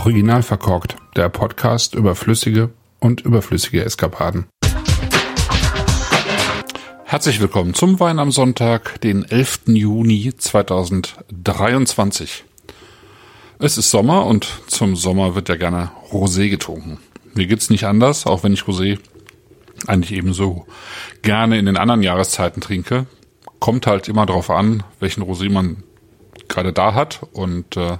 Original verkorkt, der Podcast über flüssige und überflüssige Eskapaden. Herzlich willkommen zum Wein am Sonntag, den 11. Juni 2023. Es ist Sommer und zum Sommer wird ja gerne Rosé getrunken. Mir geht's nicht anders, auch wenn ich Rosé eigentlich ebenso gerne in den anderen Jahreszeiten trinke. Kommt halt immer darauf an, welchen Rosé man gerade da hat und äh,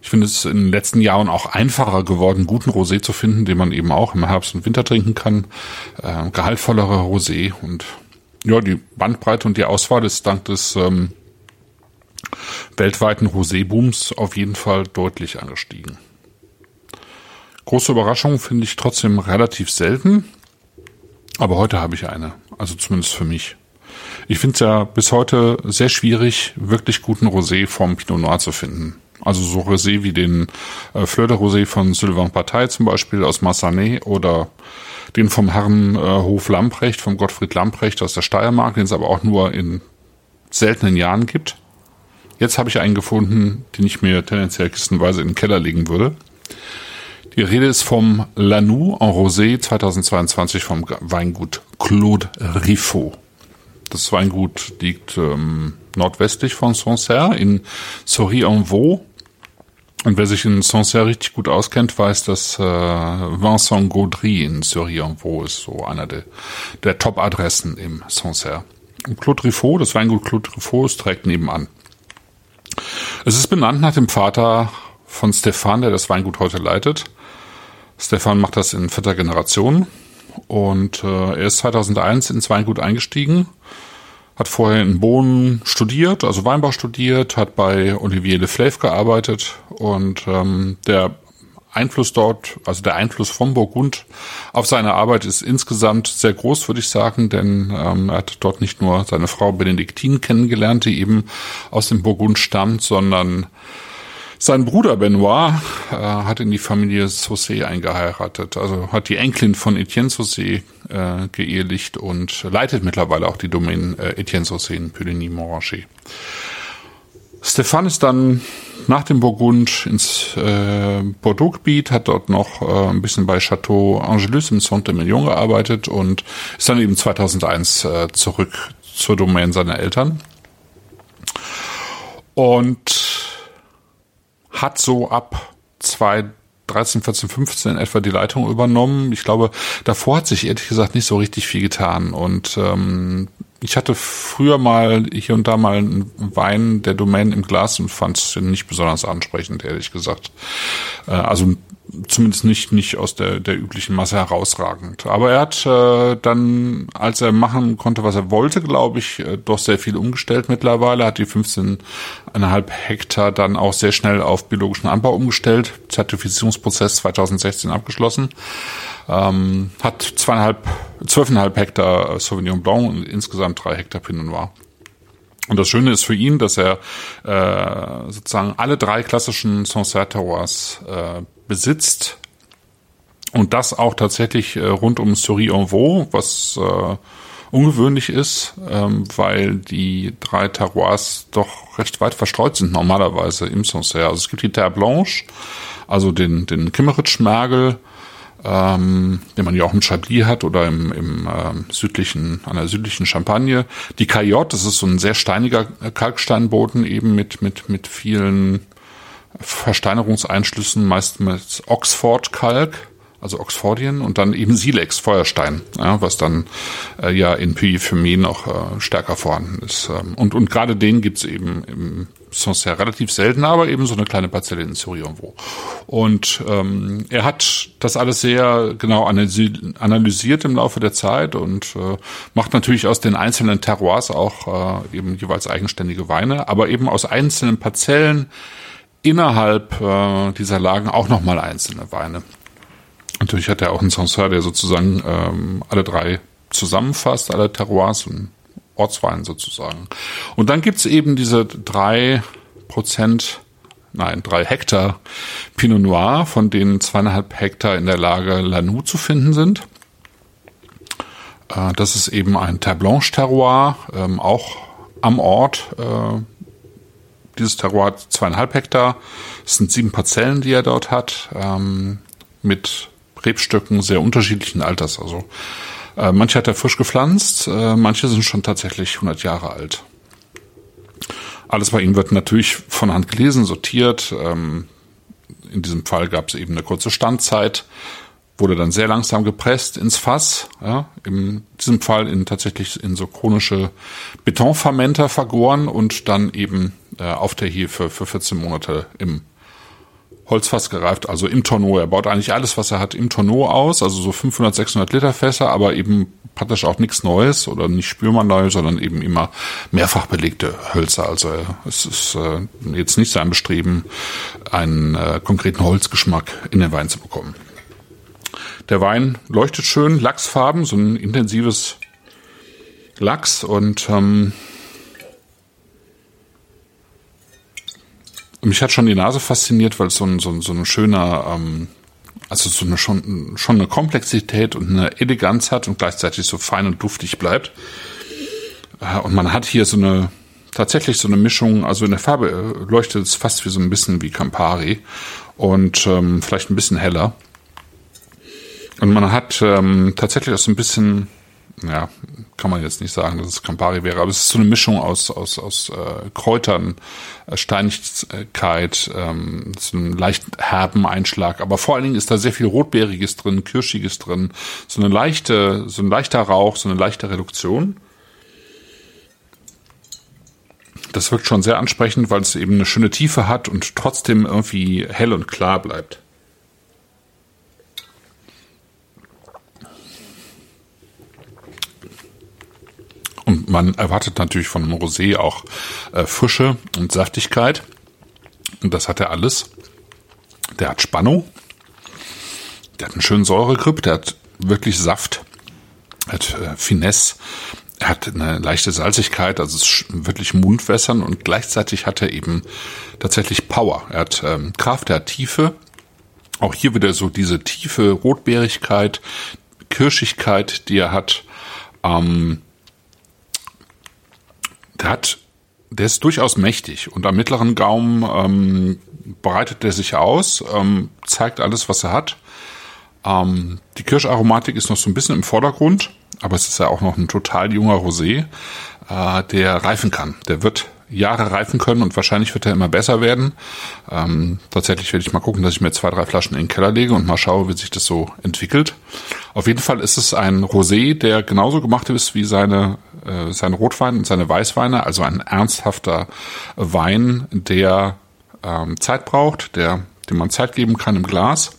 ich finde es in den letzten Jahren auch einfacher geworden, guten Rosé zu finden, den man eben auch im Herbst und Winter trinken kann. Äh, gehaltvollerer Rosé und ja, die Bandbreite und die Auswahl ist dank des ähm, weltweiten Rosé-Booms auf jeden Fall deutlich angestiegen. Große Überraschung finde ich trotzdem relativ selten, aber heute habe ich eine, also zumindest für mich. Ich finde es ja bis heute sehr schwierig, wirklich guten Rosé vom Pinot Noir zu finden. Also so Rosé wie den äh, Fleur de Rosé von Sylvain Partei zum Beispiel aus Massanet oder den vom Herrn äh, Hof Lamprecht, vom Gottfried Lamprecht aus der Steiermark, den es aber auch nur in seltenen Jahren gibt. Jetzt habe ich einen gefunden, den ich mir tendenziell kistenweise in den Keller legen würde. Die Rede ist vom Lanou en Rosé 2022 vom Weingut Claude Riffaut. Das Weingut liegt ähm, nordwestlich von Sancerre in Sory-en-Vaux und wer sich in Sancerre richtig gut auskennt, weiß, dass äh, Vincent Gaudry in Surrey-en-Vaux ist so einer der, der Top-Adressen im Sancerre. Und Claude Riffaut, das Weingut Claude Riffaut, ist direkt nebenan. Es ist benannt nach dem Vater von Stefan, der das Weingut heute leitet. Stefan macht das in vierter Generation und äh, er ist 2001 ins Weingut eingestiegen hat vorher in Bohnen studiert, also Weinbau studiert, hat bei Olivier Leflaive gearbeitet und ähm, der Einfluss dort, also der Einfluss von Burgund auf seine Arbeit ist insgesamt sehr groß, würde ich sagen, denn ähm, er hat dort nicht nur seine Frau Benediktine kennengelernt, die eben aus dem Burgund stammt, sondern sein Bruder Benoit äh, hat in die Familie Saussé eingeheiratet, also hat die Enkelin von Etienne Saussé äh, geehelicht und leitet mittlerweile auch die Domain äh, Etienne Saussé in Puligny-Montrachet. Stefan ist dann nach dem Burgund ins äh, Bordeaux-Gebiet, hat dort noch äh, ein bisschen bei Chateau Angelus im Saint-Emilion gearbeitet und ist dann eben 2001 äh, zurück zur Domain seiner Eltern. Und hat so ab 2013, 14, 15 etwa die Leitung übernommen. Ich glaube, davor hat sich ehrlich gesagt nicht so richtig viel getan. Und ähm, ich hatte früher mal hier und da mal einen Wein der Domain im Glas und fand es nicht besonders ansprechend, ehrlich gesagt. Äh, also zumindest nicht nicht aus der der üblichen Masse herausragend. Aber er hat äh, dann, als er machen konnte, was er wollte, glaube ich, äh, doch sehr viel umgestellt mittlerweile. Hat die 15,5 Hektar dann auch sehr schnell auf biologischen Anbau umgestellt. Zertifizierungsprozess 2016 abgeschlossen. Ähm, hat zweieinhalb, zwölfeinhalb Hektar Sauvignon Blanc und insgesamt drei Hektar Pinot Noir. Und das Schöne ist für ihn, dass er äh, sozusagen alle drei klassischen Sancerre Terroirs äh, besitzt und das auch tatsächlich äh, rund um Souris-en-Vaux, was äh, ungewöhnlich ist, ähm, weil die drei Terroirs doch recht weit verstreut sind normalerweise im Sancerre. Also es gibt die Terre Blanche, also den, den Kimmeritsch-Mergel, ähm, den man ja auch im Chablis hat oder im, im äh, südlichen, an der südlichen Champagne. Die Caillotte, das ist so ein sehr steiniger Kalksteinboden eben mit, mit, mit vielen Versteinerungseinschlüssen, meist mit Oxford-Kalk, also Oxfordien und dann eben Silex, Feuerstein, ja, was dann äh, ja in Puy-Fumé noch äh, stärker vorhanden ist. Ähm, und, und gerade den gibt's eben im Sancerre relativ selten, aber eben so eine kleine Parzelle in Surion-Wo. Und ähm, er hat das alles sehr genau analysiert im Laufe der Zeit und äh, macht natürlich aus den einzelnen Terroirs auch äh, eben jeweils eigenständige Weine, aber eben aus einzelnen Parzellen innerhalb äh, dieser Lagen auch nochmal einzelne Weine. Natürlich hat er auch einen Sancerre, der sozusagen ähm, alle drei zusammenfasst, alle Terroirs und Ortswein sozusagen. Und dann gibt's eben diese drei Prozent, nein, drei Hektar Pinot Noir, von denen zweieinhalb Hektar in der Lage Lanou zu finden sind. Äh, das ist eben ein Terre Blanche Terroir, ähm, auch am Ort äh, dieses Terroir hat zweieinhalb Hektar. Es sind sieben Parzellen, die er dort hat, ähm, mit Rebstöcken sehr unterschiedlichen Alters. Also äh, manche hat er frisch gepflanzt, äh, manche sind schon tatsächlich 100 Jahre alt. Alles bei ihm wird natürlich von Hand gelesen, sortiert. Ähm, in diesem Fall gab es eben eine kurze Standzeit, wurde dann sehr langsam gepresst ins Fass. Ja, in diesem Fall in tatsächlich in so chronische Betonfermenter vergoren und dann eben äh, auf der Hefe für 14 Monate im Holzfass gereift, also im Tonneau. Er baut eigentlich alles, was er hat, im Tonneau aus, also so 500, 600 Liter Fässer, aber eben praktisch auch nichts Neues oder nicht spürbar neu, sondern eben immer mehrfach belegte Hölzer. Also es ist äh, jetzt nicht sein Bestreben, einen äh, konkreten Holzgeschmack in den Wein zu bekommen. Der Wein leuchtet schön, Lachsfarben, so ein intensives Lachs und ähm, mich hat schon die Nase fasziniert, weil es so ein, so ein, so ein schöner, ähm, also so eine schon, schon eine Komplexität und eine Eleganz hat und gleichzeitig so fein und duftig bleibt. Äh, und man hat hier so eine, tatsächlich so eine Mischung, also in der Farbe äh, leuchtet es fast wie so ein bisschen wie Campari und ähm, vielleicht ein bisschen heller. Und man hat ähm, tatsächlich auch so ein bisschen ja, kann man jetzt nicht sagen, dass es Campari wäre, aber es ist so eine Mischung aus, aus, aus äh, Kräutern, äh, Steinigkeit, ähm, so einem leicht herben Einschlag, aber vor allen Dingen ist da sehr viel Rotbeeriges drin, Kirschiges drin, so eine leichte, so ein leichter Rauch, so eine leichte Reduktion. Das wirkt schon sehr ansprechend, weil es eben eine schöne Tiefe hat und trotzdem irgendwie hell und klar bleibt. Und man erwartet natürlich von einem Rosé auch äh, Frische und Saftigkeit. Und das hat er alles. Der hat Spannung. Der hat einen schönen Säuregrip. Der hat wirklich Saft. Er hat äh, Finesse. Er hat eine leichte Salzigkeit, also es wirklich Mundwässern und gleichzeitig hat er eben tatsächlich Power. Er hat ähm, Kraft, er hat Tiefe. Auch hier wieder so diese tiefe Rotbeerigkeit, Kirschigkeit, die er hat. Ähm, der hat, der ist durchaus mächtig und am mittleren Gaumen ähm, breitet er sich aus, ähm, zeigt alles, was er hat. Ähm, die Kirscharomatik ist noch so ein bisschen im Vordergrund, aber es ist ja auch noch ein total junger Rosé, äh, der reifen kann. Der wird Jahre reifen können und wahrscheinlich wird er immer besser werden. Ähm, tatsächlich werde ich mal gucken, dass ich mir zwei, drei Flaschen in den Keller lege und mal schaue, wie sich das so entwickelt. Auf jeden Fall ist es ein Rosé, der genauso gemacht ist wie seine, äh, sein Rotwein und seine Weißweine, also ein ernsthafter Wein, der ähm, Zeit braucht, der, dem man Zeit geben kann im Glas,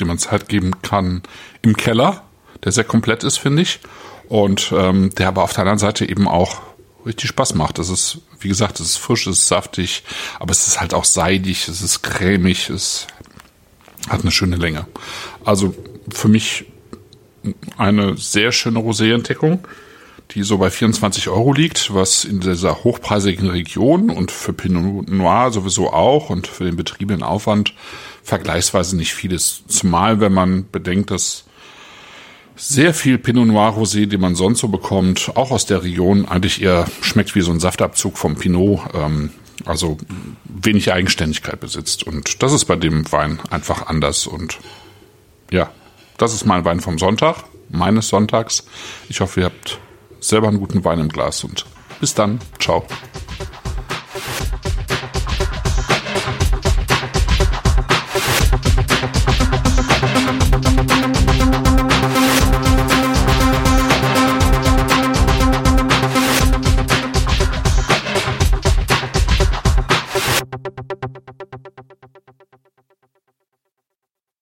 dem man Zeit geben kann im Keller, der sehr komplett ist, finde ich. Und ähm, der aber auf der anderen Seite eben auch richtig Spaß macht. Das ist, wie gesagt, es ist frisch, es ist saftig, aber es ist halt auch seidig, es ist cremig, es hat eine schöne Länge. Also für mich eine sehr schöne Rosé-Entdeckung, die so bei 24 Euro liegt, was in dieser hochpreisigen Region und für Pinot Noir sowieso auch und für den betriebenen Aufwand vergleichsweise nicht viel ist. Zumal, wenn man bedenkt, dass sehr viel Pinot Noir Rosé, den man sonst so bekommt, auch aus der Region, eigentlich eher schmeckt wie so ein Saftabzug vom Pinot, ähm, also wenig Eigenständigkeit besitzt. Und das ist bei dem Wein einfach anders. Und ja, das ist mein Wein vom Sonntag, meines Sonntags. Ich hoffe, ihr habt selber einen guten Wein im Glas und bis dann. Ciao.